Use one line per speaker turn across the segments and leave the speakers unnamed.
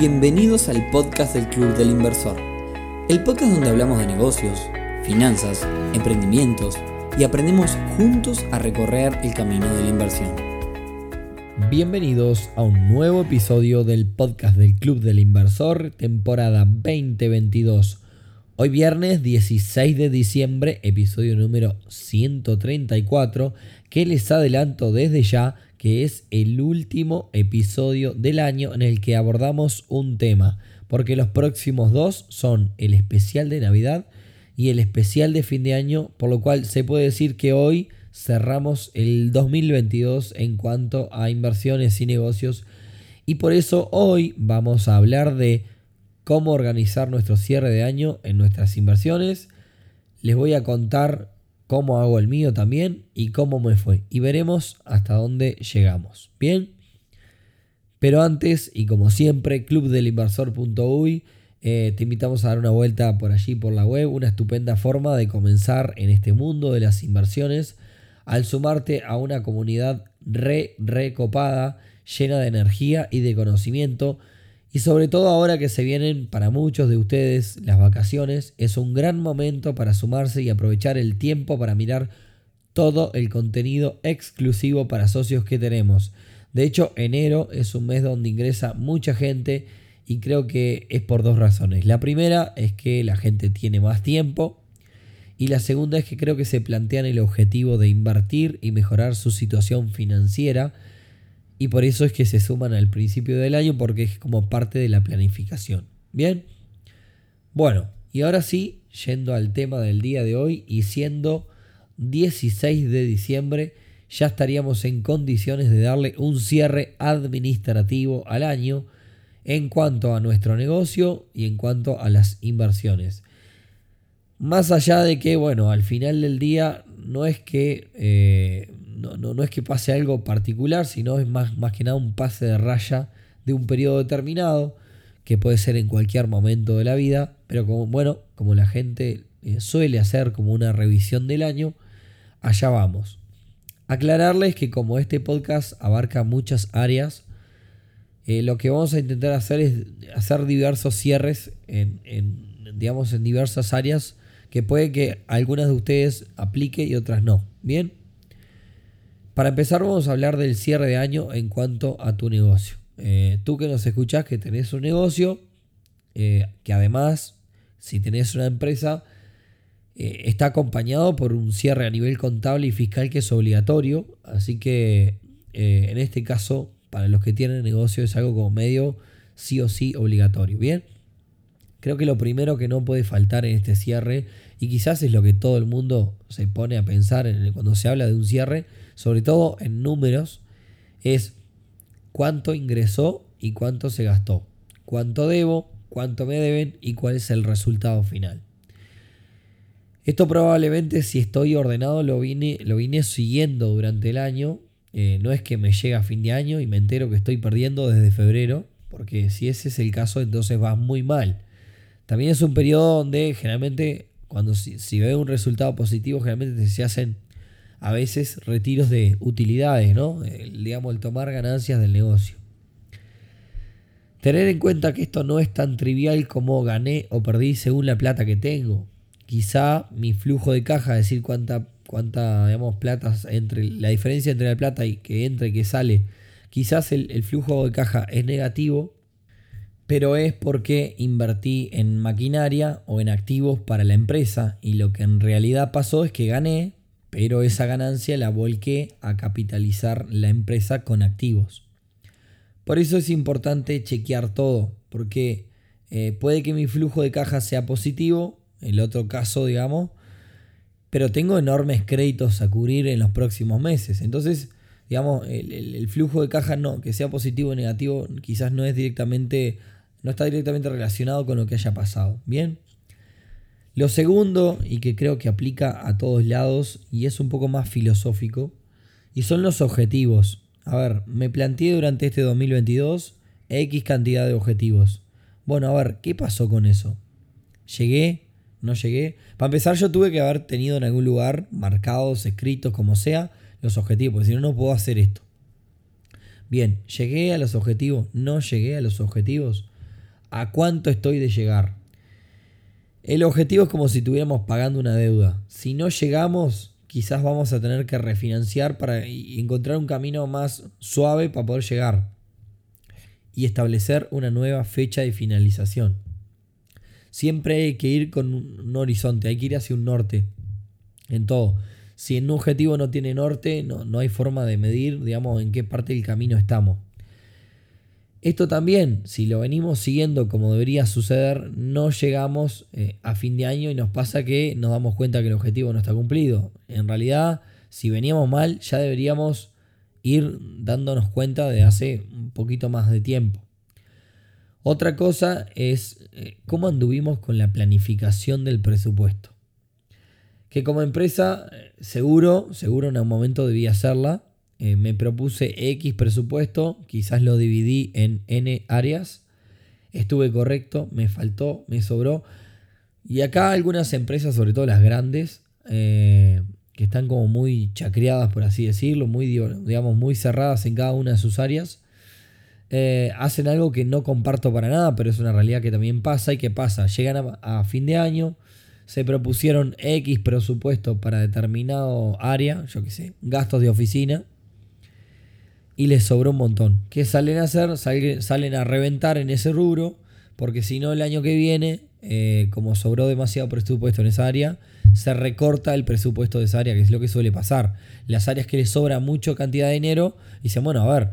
Bienvenidos al podcast del Club del Inversor, el podcast donde hablamos de negocios, finanzas, emprendimientos y aprendemos juntos a recorrer el camino de la inversión.
Bienvenidos a un nuevo episodio del podcast del Club del Inversor, temporada 2022. Hoy viernes 16 de diciembre, episodio número 134, que les adelanto desde ya que es el último episodio del año en el que abordamos un tema, porque los próximos dos son el especial de Navidad y el especial de fin de año, por lo cual se puede decir que hoy cerramos el 2022 en cuanto a inversiones y negocios y por eso hoy vamos a hablar de cómo organizar nuestro cierre de año en nuestras inversiones. Les voy a contar cómo hago el mío también y cómo me fue. Y veremos hasta dónde llegamos. Bien. Pero antes, y como siempre, clubdelinversor.uy, eh, te invitamos a dar una vuelta por allí, por la web. Una estupenda forma de comenzar en este mundo de las inversiones al sumarte a una comunidad re, recopada, llena de energía y de conocimiento y sobre todo ahora que se vienen para muchos de ustedes las vacaciones, es un gran momento para sumarse y aprovechar el tiempo para mirar todo el contenido exclusivo para socios que tenemos. De hecho, enero es un mes donde ingresa mucha gente y creo que es por dos razones. La primera es que la gente tiene más tiempo y la segunda es que creo que se plantean el objetivo de invertir y mejorar su situación financiera y por eso es que se suman al principio del año porque es como parte de la planificación. Bien, bueno, y ahora sí, yendo al tema del día de hoy y siendo 16 de diciembre, ya estaríamos en condiciones de darle un cierre administrativo al año en cuanto a nuestro negocio y en cuanto a las inversiones. Más allá de que, bueno, al final del día no es que eh, no, no, es que pase algo particular, sino es más, más que nada un pase de raya de un periodo determinado, que puede ser en cualquier momento de la vida, pero como, bueno, como la gente eh, suele hacer como una revisión del año, allá vamos. Aclararles que como este podcast abarca muchas áreas, eh, lo que vamos a intentar hacer es hacer diversos cierres en, en, digamos, en diversas áreas que puede que algunas de ustedes aplique y otras no. Bien. Para empezar vamos a hablar del cierre de año en cuanto a tu negocio. Eh, tú que nos escuchás que tenés un negocio, eh, que además, si tenés una empresa, eh, está acompañado por un cierre a nivel contable y fiscal que es obligatorio. Así que en este caso, para los que tienen negocio es algo como medio sí o sí obligatorio. Bien. Creo que lo primero que no puede faltar en este cierre, y quizás es lo que todo el mundo se pone a pensar en cuando se habla de un cierre, sobre todo en números, es cuánto ingresó y cuánto se gastó, cuánto debo, cuánto me deben y cuál es el resultado final. Esto probablemente si estoy ordenado lo vine, lo vine siguiendo durante el año. Eh, no es que me llegue a fin de año y me entero que estoy perdiendo desde febrero, porque si ese es el caso entonces va muy mal. También es un periodo donde generalmente cuando si, si ve un resultado positivo generalmente se hacen a veces retiros de utilidades, ¿no? El, digamos, el tomar ganancias del negocio. Tener en cuenta que esto no es tan trivial como gané o perdí según la plata que tengo. Quizá mi flujo de caja, es decir, cuánta, cuánta digamos, plata entre la diferencia entre la plata y que entra y que sale, quizás el flujo de caja es negativo, pero es porque invertí en maquinaria o en activos para la empresa y lo que en realidad pasó es que gané, pero esa ganancia la volqué a capitalizar la empresa con activos. Por eso es importante chequear todo, porque eh, puede que mi flujo de caja sea positivo, el otro caso, digamos, pero tengo enormes créditos a cubrir en los próximos meses. Entonces, digamos, el, el flujo de caja no, que sea positivo o negativo, quizás no es directamente, no está directamente relacionado con lo que haya pasado. Bien. Lo segundo, y que creo que aplica a todos lados y es un poco más filosófico, y son los objetivos. A ver, me planteé durante este 2022 X cantidad de objetivos. Bueno, a ver, ¿qué pasó con eso? ¿Llegué? ¿No llegué? Para empezar, yo tuve que haber tenido en algún lugar, marcados, escritos, como sea, los objetivos, porque si no, no puedo hacer esto. Bien, ¿llegué a los objetivos? ¿No llegué a los objetivos? a cuánto estoy de llegar. El objetivo es como si estuviéramos pagando una deuda. Si no llegamos, quizás vamos a tener que refinanciar para encontrar un camino más suave para poder llegar y establecer una nueva fecha de finalización. Siempre hay que ir con un horizonte, hay que ir hacia un norte en todo. Si en un objetivo no tiene norte, no, no hay forma de medir, digamos, en qué parte del camino estamos. Esto también, si lo venimos siguiendo como debería suceder, no llegamos eh, a fin de año y nos pasa que nos damos cuenta que el objetivo no está cumplido. En realidad, si veníamos mal, ya deberíamos ir dándonos cuenta de hace un poquito más de tiempo. Otra cosa es eh, cómo anduvimos con la planificación del presupuesto. Que como empresa, eh, seguro, seguro en un momento debía hacerla, eh, me propuse X presupuesto, quizás lo dividí en N áreas, estuve correcto, me faltó, me sobró. Y acá algunas empresas, sobre todo las grandes, eh, que están como muy chacreadas, por así decirlo, muy, digamos, muy cerradas en cada una de sus áreas, eh, hacen algo que no comparto para nada, pero es una realidad que también pasa y que pasa. Llegan a, a fin de año, se propusieron X presupuesto para determinado área, yo qué sé, gastos de oficina, y les sobró un montón. ¿Qué salen a hacer? Salen a reventar en ese rubro, porque si no el año que viene, eh, como sobró demasiado presupuesto en esa área, se recorta el presupuesto de esa área, que es lo que suele pasar. Las áreas que les sobra mucha cantidad de dinero, dicen, bueno, a ver,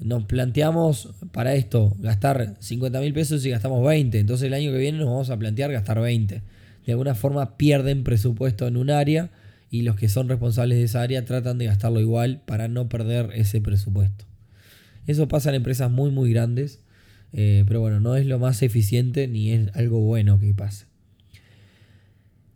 nos planteamos para esto gastar 50 mil pesos y gastamos 20, entonces el año que viene nos vamos a plantear gastar 20. De alguna forma pierden presupuesto en un área y los que son responsables de esa área tratan de gastarlo igual para no perder ese presupuesto. Eso pasa en empresas muy muy grandes, eh, pero bueno, no es lo más eficiente ni es algo bueno que pase.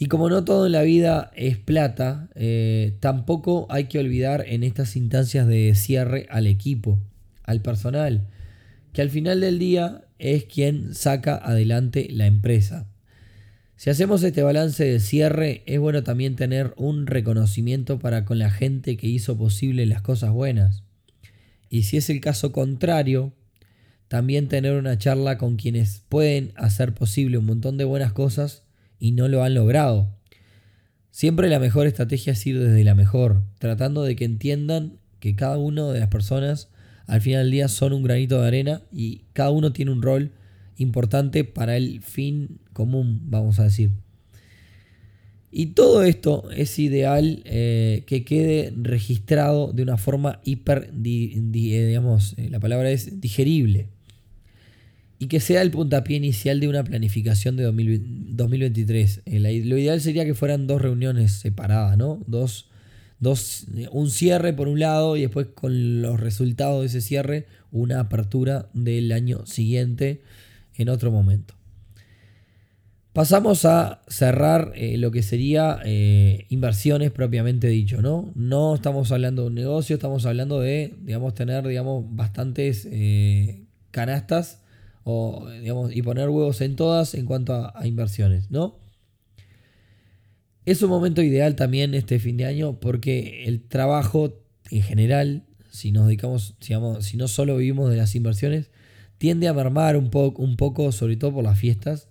Y como no todo en la vida es plata, eh, tampoco hay que olvidar en estas instancias de cierre al equipo, al personal, que al final del día es quien saca adelante la empresa. Si hacemos este balance de cierre, es bueno también tener un reconocimiento para con la gente que hizo posible las cosas buenas. Y si es el caso contrario, también tener una charla con quienes pueden hacer posible un montón de buenas cosas y no lo han logrado. Siempre la mejor estrategia es ir desde la mejor, tratando de que entiendan que cada una de las personas al final del día son un granito de arena y cada uno tiene un rol importante para el fin común, vamos a decir. Y todo esto es ideal eh, que quede registrado de una forma hiper, eh, digamos, eh, la palabra es digerible. Y que sea el puntapié inicial de una planificación de 2023. lo ideal sería que fueran dos reuniones separadas, ¿no? Dos, dos, un cierre por un lado y después con los resultados de ese cierre una apertura del año siguiente en otro momento. Pasamos a cerrar eh, lo que sería eh, inversiones propiamente dicho, ¿no? No estamos hablando de un negocio, estamos hablando de, digamos, tener, digamos, bastantes eh, canastas o, digamos, y poner huevos en todas en cuanto a, inversiones, ¿no? Es un momento ideal también este fin de año porque el trabajo en general, si nos dedicamos, si no solo vivimos de las inversiones, tiende a mermar un, poco, un poco, sobre todo por las fiestas.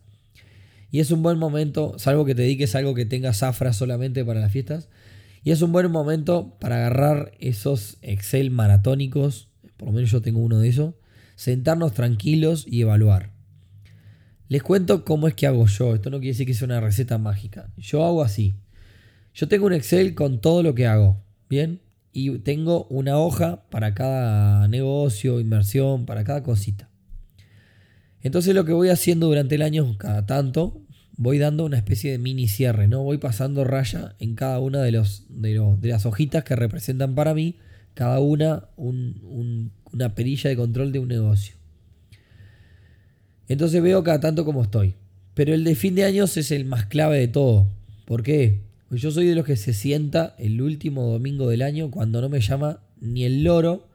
Y es un buen momento, salvo que te dediques algo que tenga zafra solamente para las fiestas. Y es un buen momento para agarrar esos Excel maratónicos, por lo menos yo tengo uno de esos, sentarnos tranquilos y evaluar. Les cuento cómo es que hago yo. Esto no quiere decir que sea una receta mágica. Yo hago así. Yo tengo un Excel con todo lo que hago. Bien. Y tengo una hoja para cada negocio, inversión, para cada cosita. Entonces lo que voy haciendo durante el año, cada tanto, voy dando una especie de mini cierre, ¿no? Voy pasando raya en cada una de, los, de, las hojitas que representan para mí, cada una una perilla de control de un negocio. Entonces veo cada tanto cómo estoy. Pero el de fin de años es el más clave de todo. ¿Por qué? Pues yo soy de los que se sienta el último domingo del año cuando no me llama ni el loro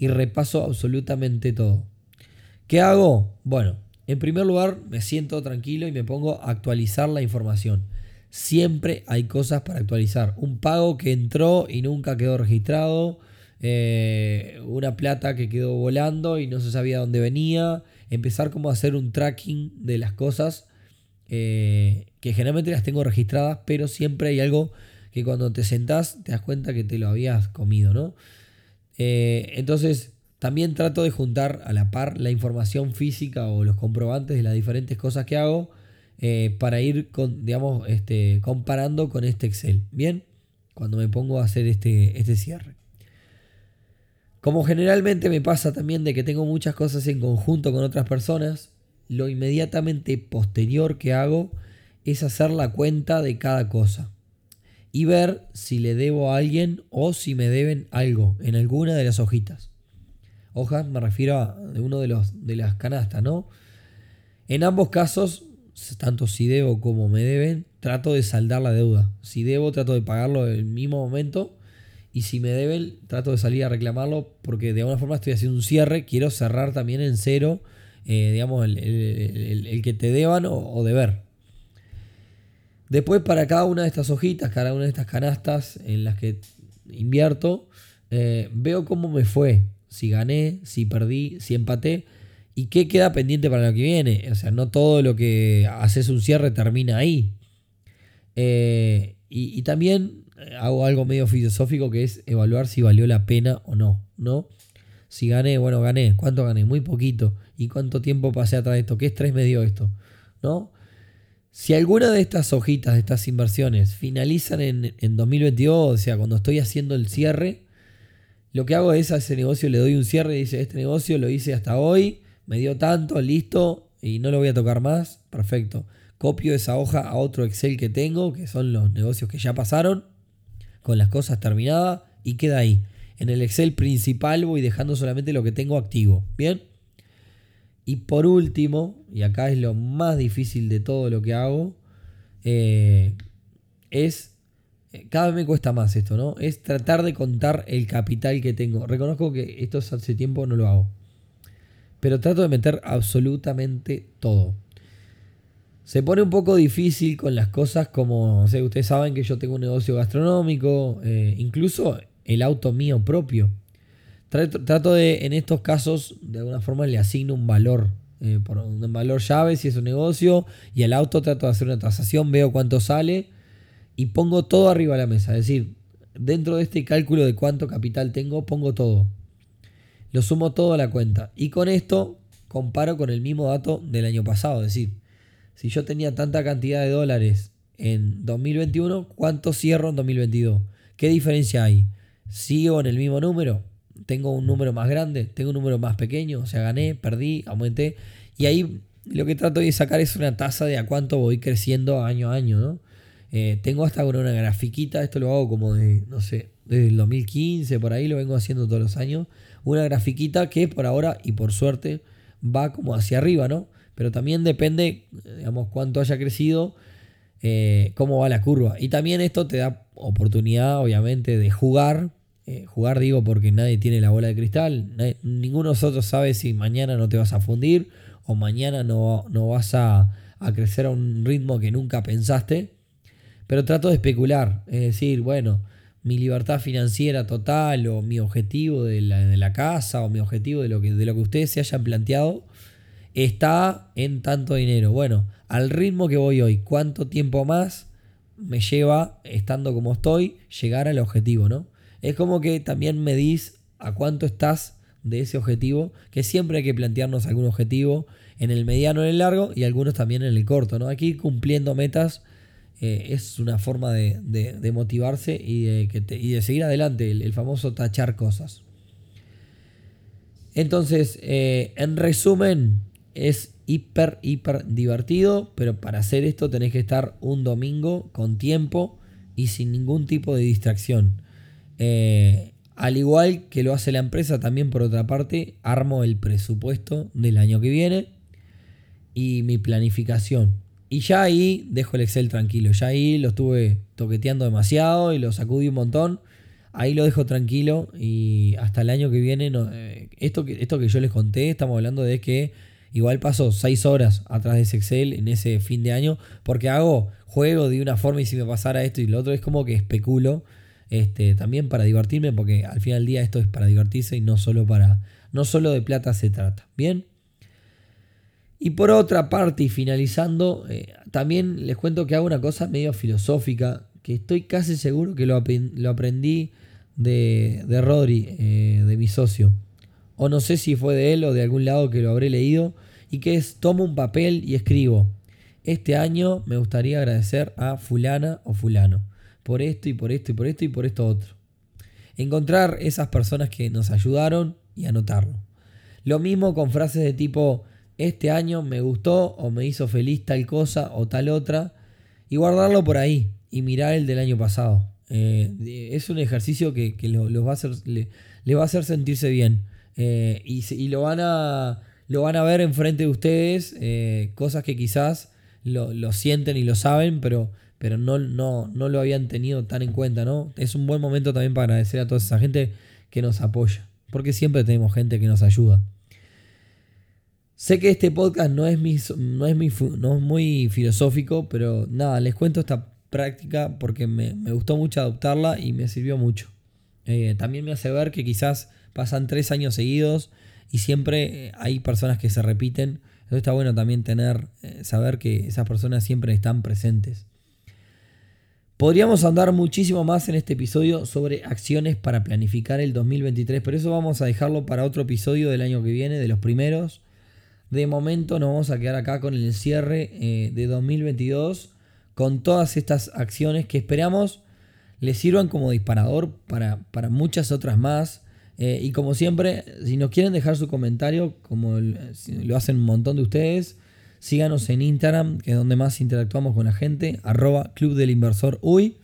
y repaso absolutamente todo. ¿Qué hago? Bueno, en primer lugar me siento tranquilo y me pongo a actualizar la información. Siempre hay cosas para actualizar. Un pago que entró y nunca quedó registrado. Eh, una plata que quedó volando y no se sabía dónde venía. empezar como a hacer un tracking de las cosas eh, que generalmente las tengo registradas, pero siempre hay algo que cuando te sentás te das cuenta que te lo habías comido, ¿no? Eh, entonces, también trato de juntar a la par la información física o los comprobantes de las diferentes cosas que hago eh, para ir, digamos, este, comparando con este Excel. Bien, cuando me pongo a hacer este, este cierre. Como generalmente me pasa también de que tengo muchas cosas en conjunto con otras personas, lo inmediatamente posterior que hago es hacer la cuenta de cada cosa y ver si le debo a alguien o si me deben algo en alguna de las hojitas. Hojas me refiero a uno de, los, de las canastas, ¿no? En ambos casos, tanto si debo como me deben, trato de saldar la deuda. Si debo, trato de pagarlo en el mismo momento. Y si me deben, trato de salir a reclamarlo porque de alguna forma estoy haciendo un cierre. Quiero cerrar también en cero, eh, digamos, el, que te deban o deber. Después para cada una de estas hojitas, cada una de estas canastas en las que invierto, eh, veo cómo me fue, si gané, si perdí, si empaté y qué queda pendiente para lo que viene. O sea, no todo lo que haces un cierre termina ahí. Eh, y, también hago algo medio filosófico que es evaluar si valió la pena o no, ¿no? Si gané, bueno, gané. ¿Cuánto gané? Muy poquito. ¿Y cuánto tiempo pasé atrás de esto? ¿Qué estrés me dio esto? ¿No? Si alguna de estas hojitas, de estas inversiones, finalizan en, 2022, o sea, cuando estoy haciendo el cierre, lo que hago es a ese negocio le doy un cierre y dice, este negocio lo hice hasta hoy, me dio tanto, listo, y no lo voy a tocar más, perfecto. Copio esa hoja a otro Excel que tengo, que son los negocios que ya pasaron, con las cosas terminadas, y queda ahí. En el Excel principal voy dejando solamente lo que tengo activo. ¿Bien? Y por último, y acá es lo más difícil de todo lo que hago, eh, es, cada vez me cuesta más esto, ¿no? Es tratar de contar el capital que tengo. Reconozco que esto hace tiempo no lo hago. Pero trato de meter absolutamente todo. Se pone un poco difícil con las cosas como, sé, ustedes saben que yo tengo un negocio gastronómico, eh, incluso el auto mío propio. Trato, de, en estos casos, de alguna forma le asigno un valor, eh, un valor llave si es un negocio, y al auto trato de hacer una tasación, veo cuánto sale y pongo todo arriba de la mesa. Es decir, dentro de este cálculo de cuánto capital tengo, pongo todo. Lo sumo todo a la cuenta. Y con esto comparo con el mismo dato del año pasado. Es decir, si yo tenía tanta cantidad de dólares en 2021, ¿cuánto cierro en 2022? ¿Qué diferencia hay? ¿Sigo en el mismo número? tengo un número más grande, tengo un número más pequeño, o sea, gané, perdí, aumenté. Y ahí lo que trato de sacar es una tasa de a cuánto voy creciendo año a año, ¿no? Eh, tengo hasta una grafiquita, esto lo hago como de, no sé, desde el 2015, por ahí lo vengo haciendo todos los años. Una grafiquita que por ahora y por suerte va como hacia arriba, ¿no? Pero también depende, digamos, cuánto haya crecido, eh, cómo va la curva. Y también esto te da oportunidad, obviamente, de jugar eh, jugar digo porque nadie tiene la bola de cristal, ninguno de nosotros sabe si mañana no te vas a fundir o mañana no, no vas a, crecer a un ritmo que nunca pensaste, pero trato de especular, es decir, bueno, mi libertad financiera total o mi objetivo de la, de la casa o mi objetivo de lo, que, de lo que ustedes se hayan planteado está en tanto dinero. Bueno, al ritmo que voy hoy, ¿cuánto tiempo más me lleva, estando como estoy, llegar al objetivo, ¿no? es como que también medís a cuánto estás de ese objetivo, que siempre hay que plantearnos algún objetivo en el mediano, en el largo y algunos también en el corto. ¿no? Aquí cumpliendo metas eh, es una forma de, motivarse y de, que de, seguir adelante, el, famoso tachar cosas. Entonces, eh, en resumen, es hiper, hiper divertido, pero para hacer esto tenés que estar un domingo con tiempo y sin ningún tipo de distracción. Eh, al igual que lo hace la empresa, también por otra parte, armo el presupuesto del año que viene y mi planificación. Y ya ahí dejo el Excel tranquilo. Ya ahí lo estuve toqueteando demasiado y lo sacudí un montón. Ahí lo dejo tranquilo y hasta el año que viene, eh, esto, que, esto que yo les conté, estamos hablando de que igual paso 6 horas atrás de ese Excel en ese fin de año porque hago juego de una forma y si me pasara esto y lo otro es como que especulo este, también para divertirme, porque al final del día esto es para divertirse y no solo para. No solo de plata se trata. Bien. Y por otra parte, y finalizando, eh, también les cuento que hago una cosa medio filosófica, que estoy casi seguro que lo, aprendí de, de Rodri, eh, de mi socio. O no sé si fue de él o de algún lado que lo habré leído. Y que es, tomo un papel y escribo. Este año me gustaría agradecer a fulana o fulano. Por esto y por esto y por esto y por esto otro. Encontrar esas personas que nos ayudaron y anotarlo. Lo mismo con frases de tipo, este año me gustó o me hizo feliz tal cosa o tal otra. Y guardarlo por ahí y mirar el del año pasado. Eh, es un ejercicio que, los va a hacer, le, va a hacer sentirse bien. Eh, y, lo, van a, lo van a ver enfrente de ustedes, eh, cosas que quizás lo, sienten y lo saben, pero, pero no, no, no lo habían tenido tan en cuenta. ¿no? Es un buen momento también para agradecer a toda esa gente que nos apoya, porque siempre tenemos gente que nos ayuda. Sé que este podcast no es, no es, no es muy filosófico, pero nada, les cuento esta práctica porque me, gustó mucho adoptarla y me sirvió mucho. Eh, también me hace ver que quizás pasan tres años seguidos y siempre eh, hay personas que se repiten. Entonces está bueno también tener, eh, saber que esas personas siempre están presentes. Podríamos andar muchísimo más en este episodio sobre acciones para planificar el 2023, pero eso vamos a dejarlo para otro episodio del año que viene, de los primeros. De momento nos vamos a quedar acá con el cierre de 2022 con todas estas acciones que esperamos les sirvan como disparador para, muchas otras más. Eh, y como siempre, si nos quieren dejar su comentario, como lo hacen un montón de ustedes, síganos en Instagram, que es donde más interactuamos con la gente, arroba Club del Inversor UI.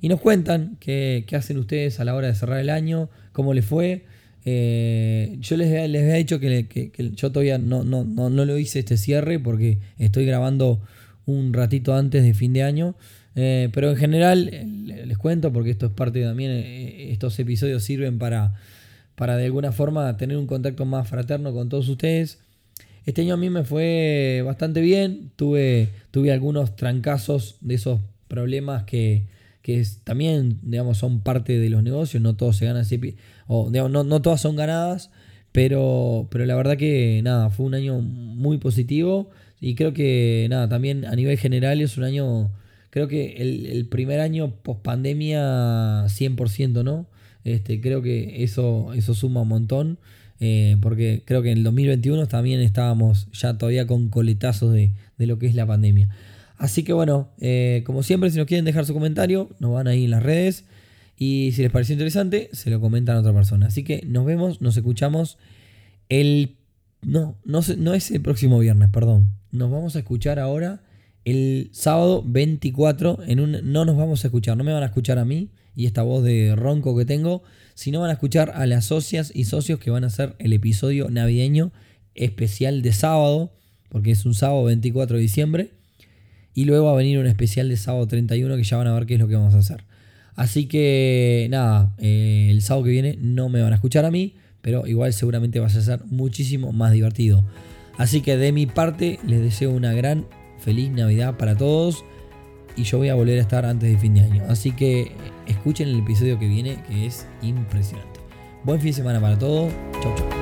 Y nos cuentan qué, hacen ustedes a la hora de cerrar el año, cómo les fue. Eh, yo les, les había dicho que, yo todavía no, no, no, no, lo hice este cierre porque estoy grabando un ratito antes de fin de año. Eh, pero en general, les cuento, porque esto es parte también, eh, estos episodios sirven para, para de alguna forma tener un contacto más fraterno con todos ustedes. Este año a mí me fue bastante bien, tuve, tuve algunos trancazos de esos problemas que, también digamos, son parte de los negocios, no todos se ganan no, todas son ganadas, pero, pero la verdad que nada, fue un año muy positivo y creo que, nada, también a nivel general es un año, creo que el, primer año post pandemia 100%, ¿no? Este, creo que eso, eso suma un montón, eh, porque creo que en el 2021 también estábamos ya todavía con coletazos de, lo que es la pandemia. Así que bueno, eh, como siempre, si nos quieren dejar su comentario, nos van ahí en las redes. Y si les pareció interesante, se lo comentan a otra persona. Así que nos vemos, nos escuchamos el... No, no, no es el próximo viernes, perdón nos vamos a escuchar ahora el sábado 24. En un, no nos vamos a escuchar, no me van a escuchar a mí y esta voz de ronco que tengo, sino van a escuchar a las socias y socios que van a hacer el episodio navideño especial de sábado, porque es un sábado 24 de diciembre. Y luego va a venir un especial de sábado 31 que ya van a ver qué es lo que vamos a hacer. Así que nada, eh, el sábado que viene no me van a escuchar a mí, pero igual seguramente va a ser muchísimo más divertido. Así que de mi parte les deseo una gran feliz Navidad para todos y yo voy a volver a estar antes de fin de año. Así que escuchen el episodio que viene que es impresionante. Buen fin de semana para todos. Chau chau.